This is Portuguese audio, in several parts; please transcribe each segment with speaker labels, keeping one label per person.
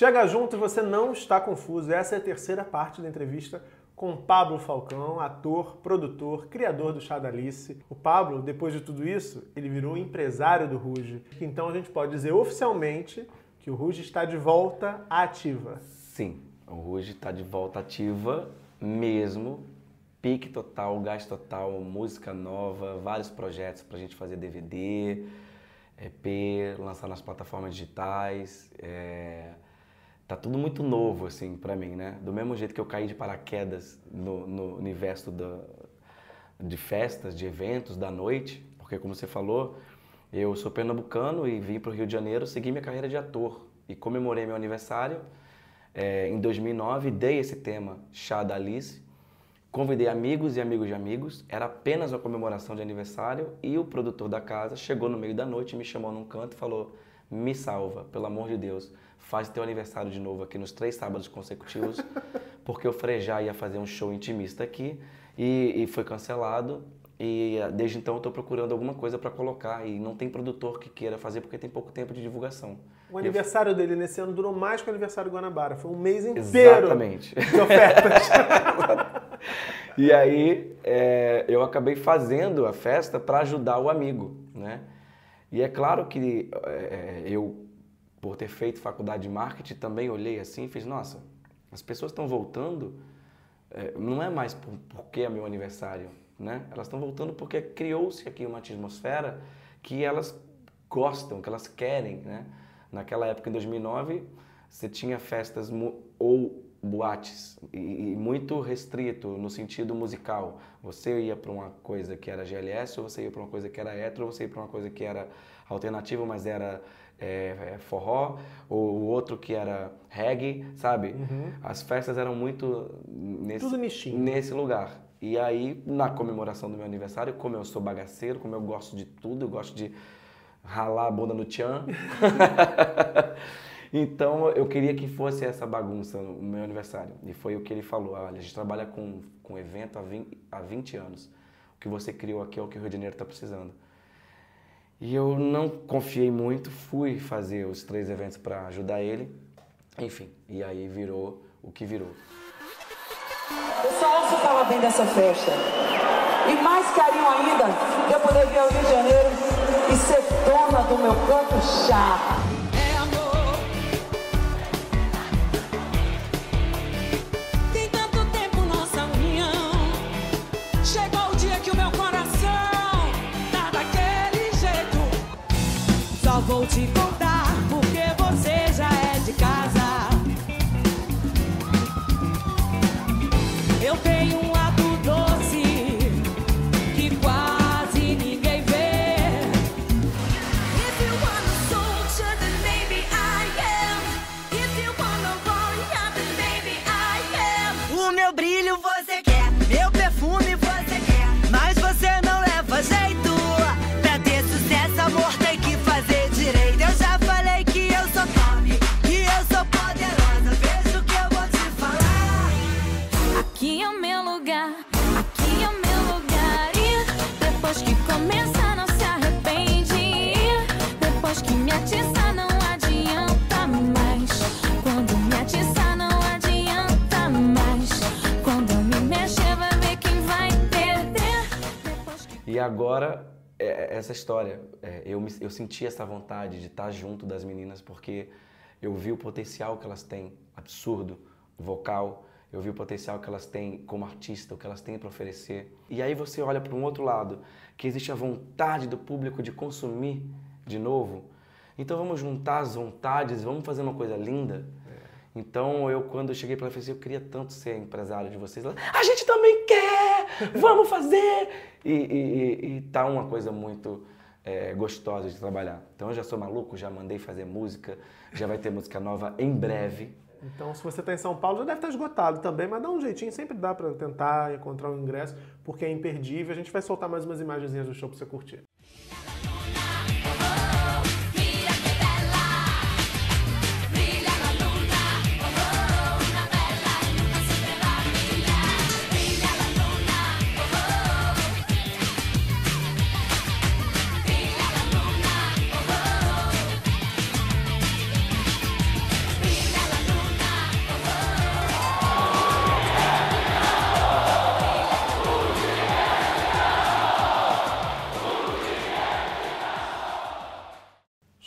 Speaker 1: Chega junto e você não está confuso. Essa é a terceira parte da entrevista com Pablo Falcão, ator, produtor, criador do Chá da Alice. O Pablo, depois de tudo isso, ele virou empresário do Ruge. Então a gente pode dizer oficialmente que o Ruge está de volta ativa.
Speaker 2: Sim, o Ruge está de volta ativa mesmo. Pique total, gás total, música nova, vários projetos para a gente fazer DVD, EP, lançar nas plataformas digitais. É tá tudo muito novo assim para mim, né? Do mesmo jeito que eu caí de paraquedas no, no universo da, de festas, de eventos, da noite, porque como você falou, eu sou pernambucano e vim para o Rio de Janeiro seguir minha carreira de ator e comemorei meu aniversário é, em 2009, dei esse tema Chá da Alice, convidei amigos e amigos de amigos, era apenas uma comemoração de aniversário e o produtor da casa chegou no meio da noite, me chamou num canto e falou: "Me salva, pelo amor de Deus, faz teu aniversário de novo aqui nos três sábados consecutivos, porque o Frejá ia fazer um show intimista aqui e, e foi cancelado. E desde então eu estou procurando alguma coisa para colocar e não tem produtor que queira fazer porque tem pouco tempo de divulgação.
Speaker 1: O aniversário eu... dele nesse ano durou mais que o aniversário do Guanabara. Foi um mês inteiro
Speaker 2: Exatamente.
Speaker 1: de ofertas.
Speaker 2: e aí é, eu acabei fazendo a festa para ajudar o amigo, né? E é claro que é, eu por ter feito faculdade de marketing, também olhei assim e fiz, nossa, as pessoas estão voltando, é, não é mais por, porque é meu aniversário, né? Elas estão voltando porque criou-se aqui uma atmosfera que elas gostam, que elas querem, né? Naquela época, em 2009, você tinha festas ou boates e, muito restrito no sentido musical. Você ia para uma coisa que era GLS, ou você ia para uma coisa que era hetero, ou você ia para uma coisa que era alternativa, mas era é, é, forró, o outro que era reggae, sabe? Uhum. As festas eram muito nesse, nesse lugar. E aí, na comemoração do meu aniversário, como eu sou bagaceiro, como eu gosto de tudo, eu gosto de ralar a bunda no tchan. então, eu queria que fosse essa bagunça no meu aniversário. E foi o que ele falou. Olha, a gente trabalha com, com evento há 20, há 20 anos. O que você criou aqui é o que o Rio de Janeiro está precisando. E eu não confiei muito, fui fazer os três eventos para ajudar ele. Enfim, e aí virou o que virou.
Speaker 3: Eu só ouço falar bem dessa festa. E mais carinho ainda eu poder vir ao Rio de Janeiro e ser dona do meu canto chá.
Speaker 4: Vou te contar porque você já é de casa. Eu tenho um lado doce que quase ninguém vê. If you wanna soldier, then maybe I am. If you wanna warrior, then maybe I am. O meu brilho você quer, meu perfume
Speaker 2: agora é, essa história. É, eu, me, eu senti essa vontade de estar junto das meninas porque eu vi o potencial que elas têm, absurdo, vocal. Eu vi o potencial que elas têm como artista, o que elas têm para oferecer. E aí você olha para um outro lado, que existe a vontade do público de consumir de novo. Então vamos juntar as vontades, vamos fazer uma coisa linda. Então eu quando eu cheguei para ela, falei assim, eu queria tanto ser empresário de vocês. Ela, a gente também quer, vamos fazer. E, e, e tá uma coisa muito é, gostosa de trabalhar. Então eu já sou maluco, já mandei fazer música, já vai ter música nova em breve.
Speaker 1: Então, se você está em São Paulo, já deve estar esgotado também, mas dá um jeitinho, sempre dá para tentar encontrar um ingresso, porque é imperdível. A gente vai soltar mais umas imagenzinhas do show para você curtir.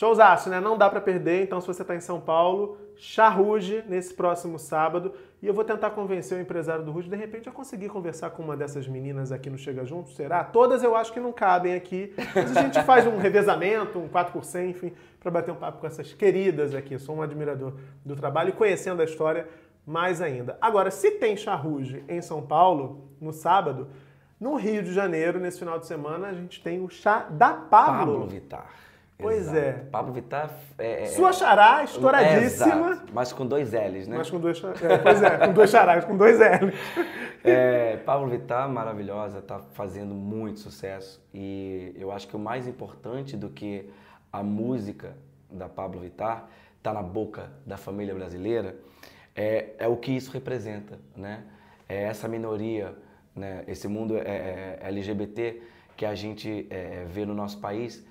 Speaker 1: Showzaço, né? Não dá pra perder, então se você tá em São Paulo, Charruge nesse próximo sábado. E eu vou tentar convencer o empresário do Ruge, de repente, a conseguir conversar com uma dessas meninas aqui no Chega Junto, será? Todas eu acho que não cabem aqui, mas a gente faz um revezamento, um 4 por 100, enfim, para bater um papo com essas queridas aqui. Eu sou um admirador do trabalho e conhecendo a história mais ainda. Agora, se tem Charruge em São Paulo, no sábado, no Rio de Janeiro, nesse final de semana, a gente tem o chá da Pablo.
Speaker 2: Pablo Vittar.
Speaker 1: Pois
Speaker 2: Exato.
Speaker 1: é.
Speaker 2: Pablo Vittar é, é-
Speaker 1: Sua xará,
Speaker 2: é,
Speaker 1: estouradíssima.
Speaker 2: mas com dois L's, né?
Speaker 1: Mas com dois, é, pois é, com dois charás, com dois L.
Speaker 2: É, Pablo Vittar, maravilhosa, está fazendo muito sucesso. E eu acho que o mais importante do que a música da Pablo Vittar está na boca da família brasileira é, é o que isso representa, né? É essa minoria, né? esse mundo é, é, LGBT que a gente é, vê no nosso país,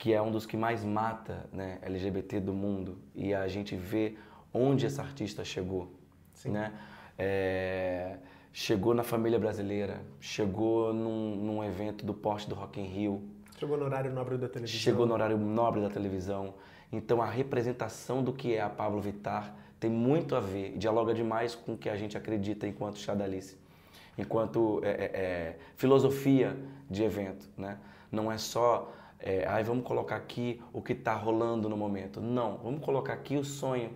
Speaker 2: que é um dos que mais mata né, LGBT do mundo. E a gente vê onde essa artista chegou. Né? É, chegou na família brasileira, chegou num, num evento do porte do Rock in Rio,
Speaker 1: Chegou no horário nobre da televisão.
Speaker 2: chegou no horário nobre da televisão. Então a representação do que é a Pablo Vittar tem muito a ver, dialoga demais com o que a gente acredita enquanto Chadalice, enquanto é, é, é, filosofia de evento, né? Não é só, é, vamos colocar aqui o que está rolando no momento. Não, vamos colocar aqui o sonho,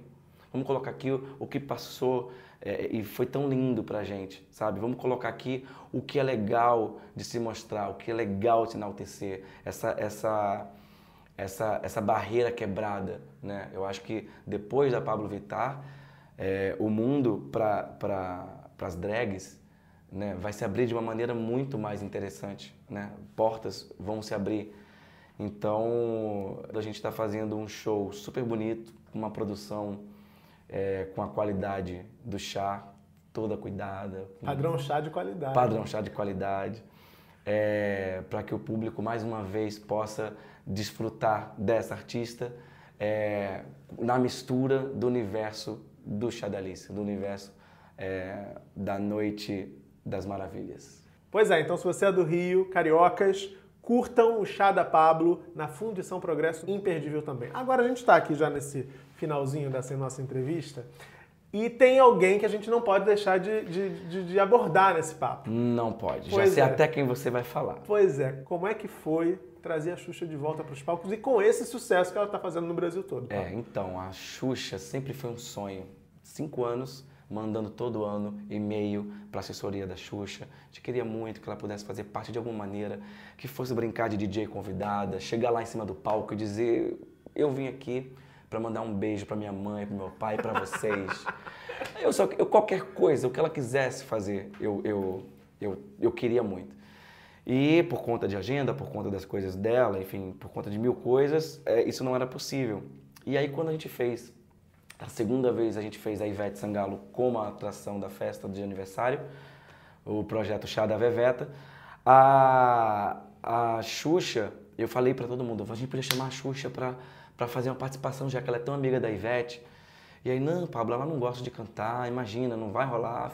Speaker 2: vamos colocar aqui o, o que passou é, e foi tão lindo pra gente, sabe? Vamos colocar aqui o que é legal de se mostrar, o que é legal de se enaltecer, essa, essa, essa, essa barreira quebrada, né? Eu acho que depois da Pablo Vittar, é, o mundo para pra, as drags né, vai se abrir de uma maneira muito mais interessante, né? Portas vão se abrir. Então, a gente está fazendo um show super bonito, com uma produção é, com a qualidade do chá, toda cuidada.
Speaker 1: Padrão chá de qualidade.
Speaker 2: padrão chá de qualidade, para que o público mais uma vez possa desfrutar dessa artista é, na mistura do universo do chá da Alice, do universo é, da noite das maravilhas.
Speaker 1: Pois é, então se você é do Rio, cariocas, curtam o chá da Pablo na Fundição Progresso, imperdível também. Agora a gente está aqui já nesse finalzinho dessa nossa entrevista e tem alguém que a gente não pode deixar de, de- de- abordar nesse papo.
Speaker 2: Não pode.
Speaker 1: Pois
Speaker 2: Já sei
Speaker 1: é.
Speaker 2: até quem você vai falar.
Speaker 1: Pois é, como é que foi trazer a Xuxa de volta para os palcos e com esse sucesso que ela está fazendo no Brasil todo?
Speaker 2: É, então, a Xuxa sempre foi um sonho. Cinco anos, mandando todo ano e-mail para a assessoria da Xuxa. A gente queria muito que ela pudesse fazer parte de alguma maneira, que fosse brincar de DJ convidada, chegar lá em cima do palco e dizer: Eu vim aqui para mandar um beijo para minha mãe, para meu pai, para vocês. eu só, eu, qualquer coisa, o que ela quisesse fazer, eu, eu, eu, eu queria muito. E por conta de agenda, por conta das coisas dela, enfim, por conta de mil coisas, é, isso não era possível. E aí quando a gente fez, a segunda vez a gente fez a Ivete Sangalo como a atração da festa de aniversário, o projeto Chá da Veveta, a, a Xuxa, eu falei pra todo mundo, a gente podia chamar a Xuxa pra fazer uma participação, já que ela é tão amiga da Ivete. E aí, não, Pablo, ela não gosta de cantar, imagina, não vai rolar,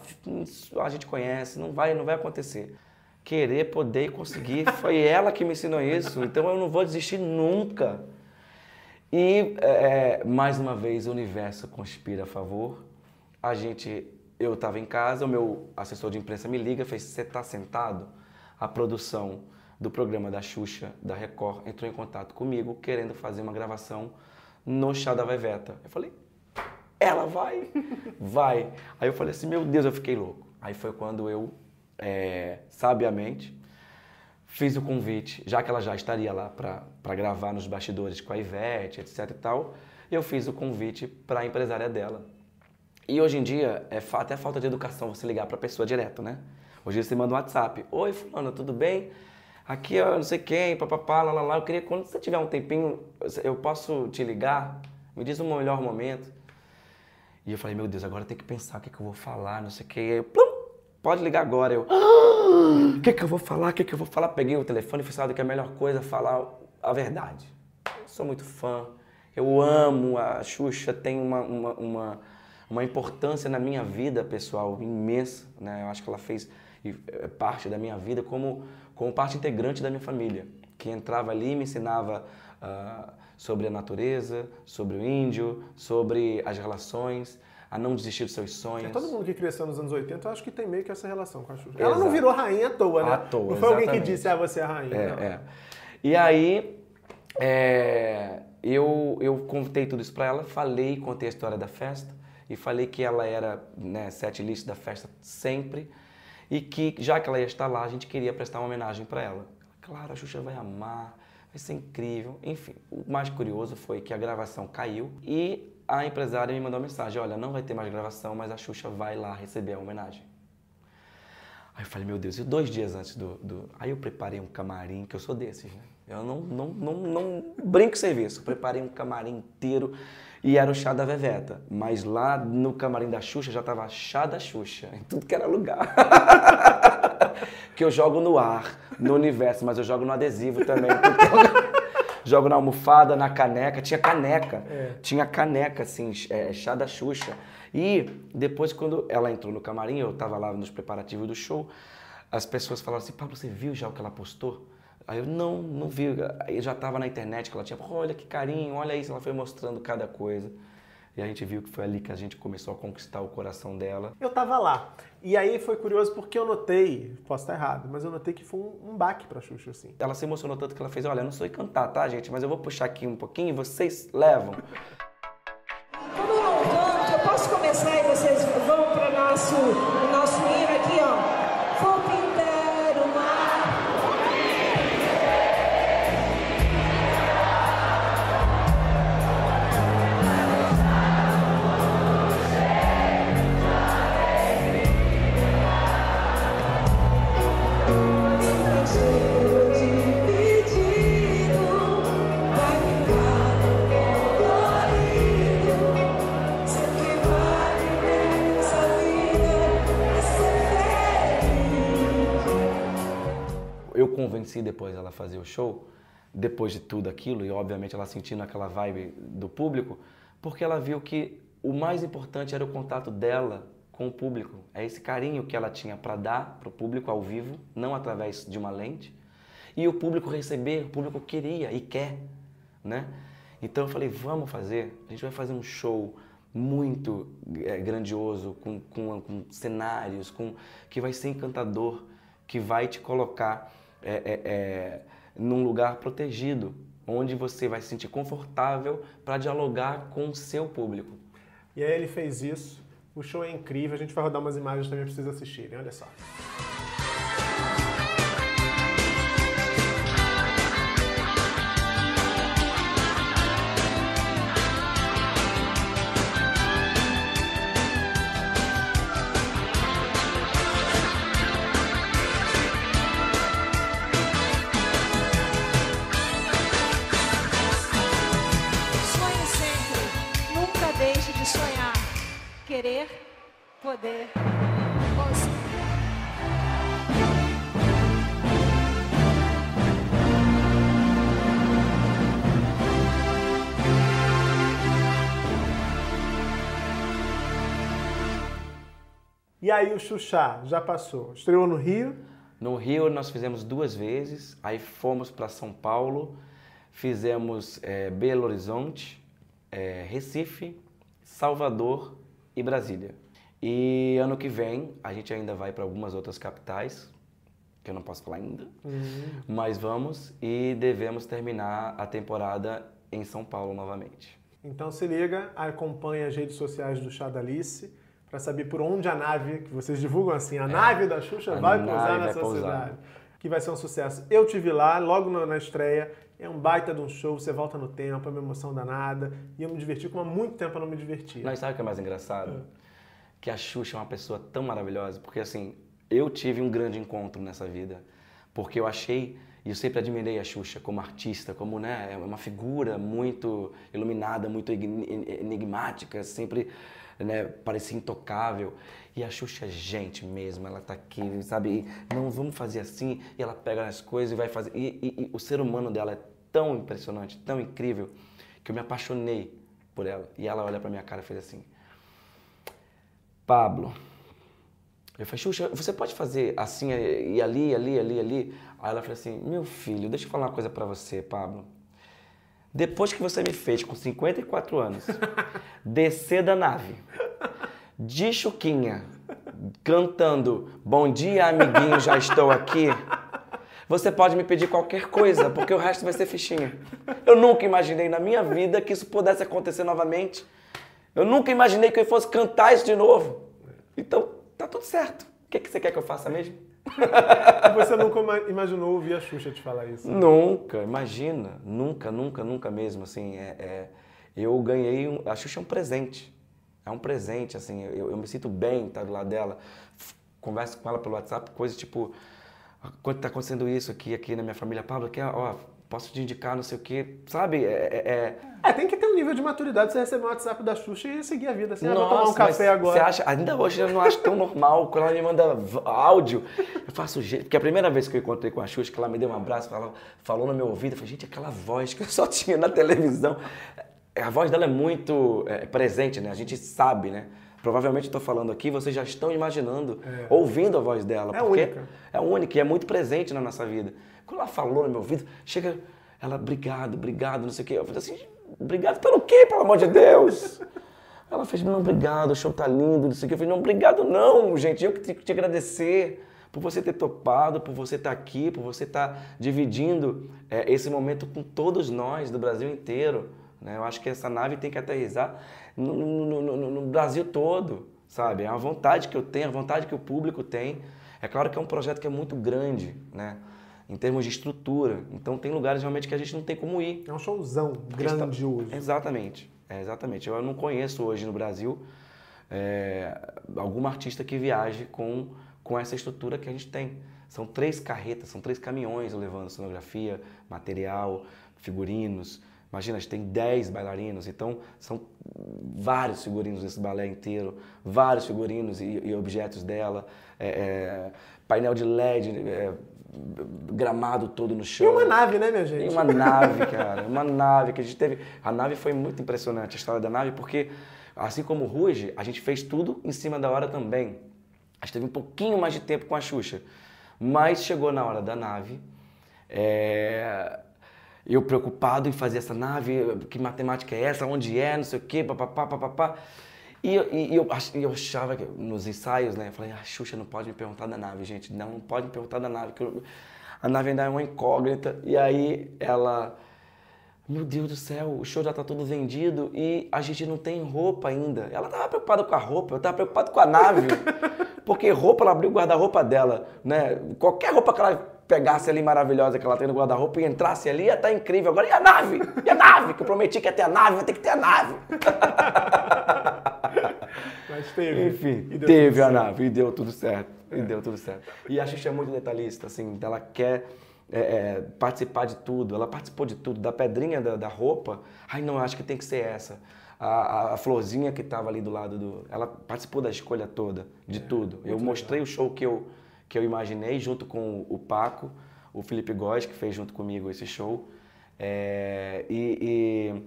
Speaker 2: a gente conhece, não vai, não vai acontecer. Querer, poder e conseguir, foi ela que me ensinou isso, então eu não vou desistir nunca. E, é, mais uma vez, o universo conspira a favor. A gente, eu estava em casa, o meu assessor de imprensa me liga, fez, você está sentado? A produção do programa da Xuxa, da Record, entrou em contato comigo, querendo fazer uma gravação no Chá da Veveta. Eu falei, ela vai? Vai. Aí eu falei assim, meu Deus, eu fiquei louco. Aí foi quando eu, é, sabiamente, fiz o convite, já que ela já estaria lá para gravar nos bastidores com a Ivete, etc e tal, eu fiz o convite para a empresária dela. E hoje em dia, é até falta de educação você ligar para a pessoa direto, né? Hoje você manda um WhatsApp. Oi, fulano, tudo bem? Aqui, ó, não sei quem, papapá, lá, lá, lá. Eu queria, quando você tiver um tempinho, eu posso te ligar? Me diz o melhor momento. E eu falei, meu Deus, agora tem que pensar o que, que eu vou falar, não sei o que. Aí plum, pode ligar agora. Eu, "Ah, o que, que eu vou falar, o que, que eu vou falar? Peguei o telefone e falei, sabe que é a melhor coisa é falar a verdade. Eu sou muito fã, eu amo a Xuxa, tem uma, uma, uma, uma importância na minha vida pessoal imensa, né? Eu acho que ela fez e, é, parte da minha vida como, como parte integrante da minha família, que entrava ali e me ensinava ah, sobre a natureza, sobre o índio, sobre as relações, a não desistir dos seus sonhos.
Speaker 1: É, todo mundo que cresceu nos anos 80, eu acho que tem meio que essa relação com a Xuxa. Ela não virou rainha à toa, né?
Speaker 2: À toa,
Speaker 1: não foi alguém que
Speaker 2: exatamente.
Speaker 1: disse, ah, você é a rainha.
Speaker 2: É, é. E aí, é, eu, eu contei tudo isso pra ela, falei, contei a história da festa e falei que ela era né, set list da festa sempre e que já que ela ia estar lá, a gente queria prestar uma homenagem pra ela. Claro, a Xuxa vai amar, vai ser incrível. Enfim, o mais curioso foi que a gravação caiu e a empresária me mandou uma mensagem: olha, não vai ter mais gravação, mas a Xuxa vai lá receber a homenagem. Aí eu falei, meu Deus, e dois dias antes do, do- Aí eu preparei um camarim, que eu sou desses, né? Eu não, não, não, não brinco serviço. Eu preparei um camarim inteiro e era o chá da Veveta. Mas lá no camarim da Xuxa já tava chá da Xuxa, em tudo que era lugar. que eu jogo no ar, no universo, mas eu jogo no adesivo também. é. Jogo na almofada, na caneca. Tinha caneca. Tinha caneca, assim, é, chá da Xuxa. E depois, quando ela entrou no camarim, eu tava lá nos preparativos do show, as pessoas falaram assim, Pablo, você viu já o que ela postou? Aí eu, não, não vi. Aí eu já tava na internet que ela tinha, "Pô, olha que carinho, olha isso. Ela foi mostrando cada coisa. E a gente viu que foi ali que a gente começou a conquistar o coração dela.
Speaker 1: Eu tava lá. E aí foi curioso porque eu notei, posso estar errado, mas eu notei que foi um, um baque pra Xuxa, assim.
Speaker 2: Ela se emocionou tanto que ela fez, olha, eu não sou cantar, tá, gente? Mas eu vou puxar aqui um pouquinho e vocês levam.
Speaker 5: Como eu não canto, eu posso começar e vocês vão para nosso,
Speaker 2: Eu convenci depois ela fazer o show, depois de tudo aquilo, e obviamente ela sentindo aquela vibe do público, porque ela viu que o mais importante era o contato dela com o público. É esse carinho que ela tinha para dar para o público ao vivo, não através de uma lente. E o público receber, o público queria e quer, né? Então eu falei, vamos fazer, a gente vai fazer um show muito eh, grandioso, com, com, com cenários, com, que vai ser encantador, que vai te colocar eh, eh, eh, num lugar protegido, onde você vai se sentir confortável para dialogar com o seu público.
Speaker 1: E aí ele fez isso. O show é incrível. A gente vai rodar umas imagens também pra vocês assistirem. Olha só. E aí o Xuxa já passou. Estreou no Rio.
Speaker 2: No Rio nós fizemos duas vezes, aí fomos para São Paulo, fizemos eh, Belo Horizonte, eh, Recife, Salvador e Brasília. E ano que vem a gente ainda vai para algumas outras capitais, que eu não posso falar ainda, mas vamos e devemos terminar a temporada em São Paulo novamente.
Speaker 1: Então se liga, acompanha as redes sociais do Chá da Alice para saber por onde a nave, que vocês divulgam assim, a nave da Xuxa
Speaker 2: É.
Speaker 1: Vai pousar
Speaker 2: vai
Speaker 1: nessa
Speaker 2: pousar.
Speaker 1: cidade. Que vai ser um sucesso. Eu tive lá, logo na, estreia. É um baita de um show, você volta no tempo, é uma emoção danada. E eu me diverti como há muito tempo eu não me divertia.
Speaker 2: Mas sabe o que é mais engraçado? Que a Xuxa é uma pessoa tão maravilhosa, porque assim, eu tive um grande encontro nessa vida, porque eu achei, e eu sempre admirei a Xuxa como artista, como né, é uma figura muito iluminada, muito enigmática, sempre né, parecia intocável. E a Xuxa é gente mesmo, ela tá aqui, sabe? E, não, vamos fazer assim, e ela pega as coisas e vai fazer. E, e- e o ser humano dela é tão impressionante, tão incrível, que eu me apaixonei por ela. E ela olha pra minha cara e fez assim: Pablo. Eu falei, Xuxa, você pode fazer assim, e ali, ali, ali, ali? Aí ela falou assim, meu filho, deixa eu falar uma coisa pra você, Pablo. Depois que você me fez com 54 anos descer da nave de chuquinha cantando Bom dia, amiguinho, já estou aqui. Você pode me pedir qualquer coisa, porque o resto vai ser fichinha. Eu nunca imaginei na minha vida que isso pudesse acontecer novamente. Eu nunca imaginei que eu fosse cantar isso de novo. Então, tá tudo certo. O que, que você quer que eu faça mesmo?
Speaker 1: Você nunca ima- imaginou ouvir a Xuxa te falar isso?
Speaker 2: Nunca, imagina. Nunca, nunca, nunca mesmo. Assim, é, é- eu ganhei. Um, a Xuxa é um presente. É um presente, assim. Eu, eu me sinto bem estar do lado dela. Converso com ela pelo WhatsApp, coisas tipo. Quando tá acontecendo isso aqui, aqui na minha família, Pablo, aqui, ó, posso te indicar, não sei o quê. Sabe? É, é- é-
Speaker 1: É, tem que ter um nível de maturidade. Você receber um WhatsApp da Xuxa e seguir a vida. Assim, ah, vou tomar um
Speaker 2: Nossa,
Speaker 1: café agora.
Speaker 2: Você acha, ainda hoje eu não acho tão normal quando ela me manda áudio. Eu faço jeito. Porque a primeira vez que eu encontrei com a Xuxa, que ela me deu um abraço, falou, falou no meu ouvido, eu falei, gente, aquela voz que eu só tinha na televisão. A voz dela é muito é, presente, né? A gente sabe, né? Provavelmente estou falando aqui, vocês já estão imaginando, ouvindo a voz dela.
Speaker 1: É
Speaker 2: porque
Speaker 1: única.
Speaker 2: É única e é muito presente na nossa vida. Quando ela falou no meu ouvido, chega, ela, obrigado, obrigado, não sei o quê. Eu falei assim, obrigado pelo quê, pelo amor de Deus? Ela fez, não, obrigado, o show tá lindo, não sei o quê. Eu falei, não, obrigado não, gente, eu que tenho que te agradecer por você ter topado, por você estar aqui, por você estar dividindo é, esse momento com todos nós do Brasil inteiro. né? Eu acho que essa nave tem que aterrissar no, no- no- no- no Brasil todo, sabe? É a vontade que eu tenho, a vontade que o público tem. É claro que é um projeto que é muito grande, né? Em termos de estrutura. Então tem lugares realmente que a gente não tem como ir.
Speaker 1: É um showzão grandioso.
Speaker 2: Exatamente, é, exatamente. Eu não conheço hoje no Brasil é, alguma artista que viaje com, com essa estrutura que a gente tem. São três carretas, são três caminhões levando cenografia, material, figurinos. Imagina, a gente tem 10 bailarinos, então são vários figurinos desse balé inteiro, vários figurinos e, e objetos dela, é, é, painel de LED, é, gramado todo no chão.
Speaker 1: E uma nave, né, minha
Speaker 2: E
Speaker 1: gente?
Speaker 2: uma nave, cara, uma nave que a gente teve. A nave foi muito impressionante, a história da nave, porque assim como o Ruge, a gente fez tudo em cima da hora também. A gente teve um pouquinho mais de tempo com a Xuxa. Mas chegou na hora da nave, é, eu preocupado em fazer essa nave, que matemática é essa, onde é, não sei o quê, papapá, papapá. E, eu- e eu, eu achava que nos ensaios, né? Eu falei, a Xuxa não pode me perguntar da nave, gente. Não, não pode me perguntar da nave, que eu- a nave ainda é uma incógnita. E aí ela, meu Deus do céu, o show já tá todo vendido e a gente não tem roupa ainda. Ela tava preocupada com a roupa, eu tava preocupado com a nave. Porque roupa, ela abriu o guarda-roupa dela, né? Qualquer roupa que ela pegasse ali maravilhosa que ela tem no guarda-roupa e entrasse ali, ia estar incrível. Agora, e a nave? E a nave? Que eu prometi que ia ter a nave, vai ter que ter a nave.
Speaker 1: Mas teve.
Speaker 2: Enfim, teve a nave e deu tudo certo. E deu tudo certo. E a Xuxa é muito detalhista, assim, ela quer é, é, participar de tudo. Ela participou de tudo, da pedrinha da, da roupa. Ai, não, acho que tem que ser essa. A, a- a florzinha que estava ali do lado do. Ela participou da escolha toda, de tudo. Eu mostrei o show que eu, que eu imaginei junto com o Paco, o Felipe Góes, que fez junto comigo esse show. É, e- e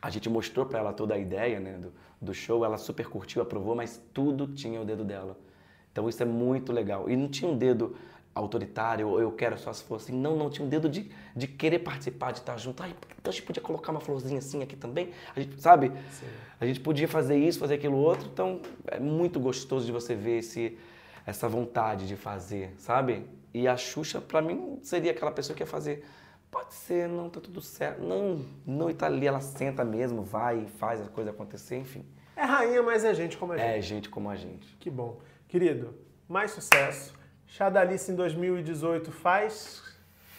Speaker 2: a gente mostrou para ela toda a ideia né, do, do show, ela super curtiu, aprovou, mas tudo tinha o dedo dela. Então isso é muito legal. E não tinha um dedo autoritário, ou eu quero só se fosse assim. Não, não, tinha um dedo de, de querer participar, de estar junto. Ai, então a gente podia colocar uma florzinha assim aqui também. A gente, sabe? A gente podia fazer isso, fazer aquilo outro. Então é muito gostoso de você ver esse, essa vontade de fazer, sabe? E a Xuxa, pra mim, seria aquela pessoa que ia fazer. Pode ser, não, tá tudo certo. Não, não, e tá ali, ela senta mesmo, vai e faz a coisa acontecer, enfim.
Speaker 1: É rainha, mas é gente como a gente.
Speaker 2: É gente como a gente.
Speaker 1: Que bom. Querido, mais sucesso. Chadalice em 2018 faz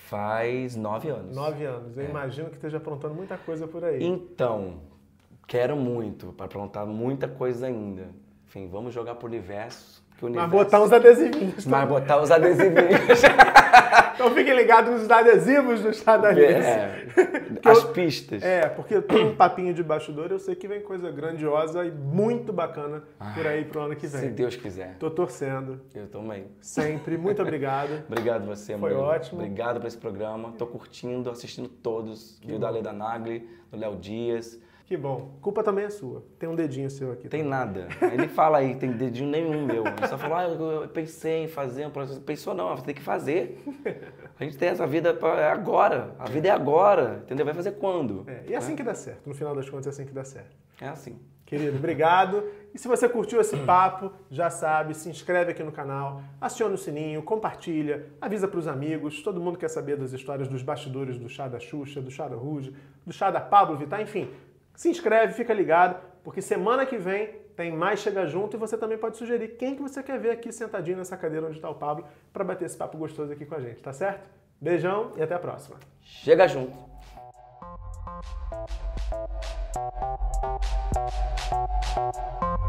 Speaker 2: Faz nove anos.
Speaker 1: nove anos. Eu
Speaker 2: É.
Speaker 1: imagino que esteja aprontando muita coisa por aí.
Speaker 2: Então, quero muito, para aprontar muita coisa ainda. Enfim, vamos jogar pro universo. Que o
Speaker 1: Mas
Speaker 2: universo...
Speaker 1: botar uns adesivinhos.
Speaker 2: Mas botar os adesivinhos.
Speaker 1: Então fiquem ligados nos adesivos do Chadalice.
Speaker 2: é, as pistas.
Speaker 1: É, porque tem um papinho de bastidor, eu sei que vem coisa grandiosa e muito bacana por aí pro ano que
Speaker 2: Se
Speaker 1: vem.
Speaker 2: Deus quiser.
Speaker 1: Tô torcendo.
Speaker 2: Eu também.
Speaker 1: Sempre. Muito obrigado.
Speaker 2: Obrigado você,
Speaker 1: Foi
Speaker 2: Murilo.
Speaker 1: ótimo.
Speaker 2: Obrigado por esse programa. Tô curtindo, assistindo todos. Viu da Leda Nagli, do Léo Dias.
Speaker 1: Que bom. Culpa também é sua. Tem um dedinho seu aqui.
Speaker 2: Tem nada. Ele fala aí, tem dedinho nenhum meu. Ele só falou, ah, eu pensei em fazer um processo. Pensou não, você tem que fazer. A gente tem essa vida pra- é agora. A vida é agora, entendeu? Vai fazer quando?
Speaker 1: É, e é assim que dá certo. No final das contas, é assim que dá certo.
Speaker 2: É assim.
Speaker 1: Querido, obrigado. E se você curtiu esse papo, já sabe, se inscreve aqui no canal, aciona o sininho, compartilha, avisa pros amigos. Todo mundo quer saber das histórias dos bastidores do chá da Xuxa, do chá da Ruge, do chá da Pablo Vittar, enfim. Se inscreve, fica ligado, porque semana que vem tem mais Chega Junto e você também pode sugerir quem que você quer ver aqui sentadinho nessa cadeira onde está o Pablo para bater esse papo gostoso aqui com a gente, tá certo? Beijão e até a próxima.
Speaker 2: Chega junto.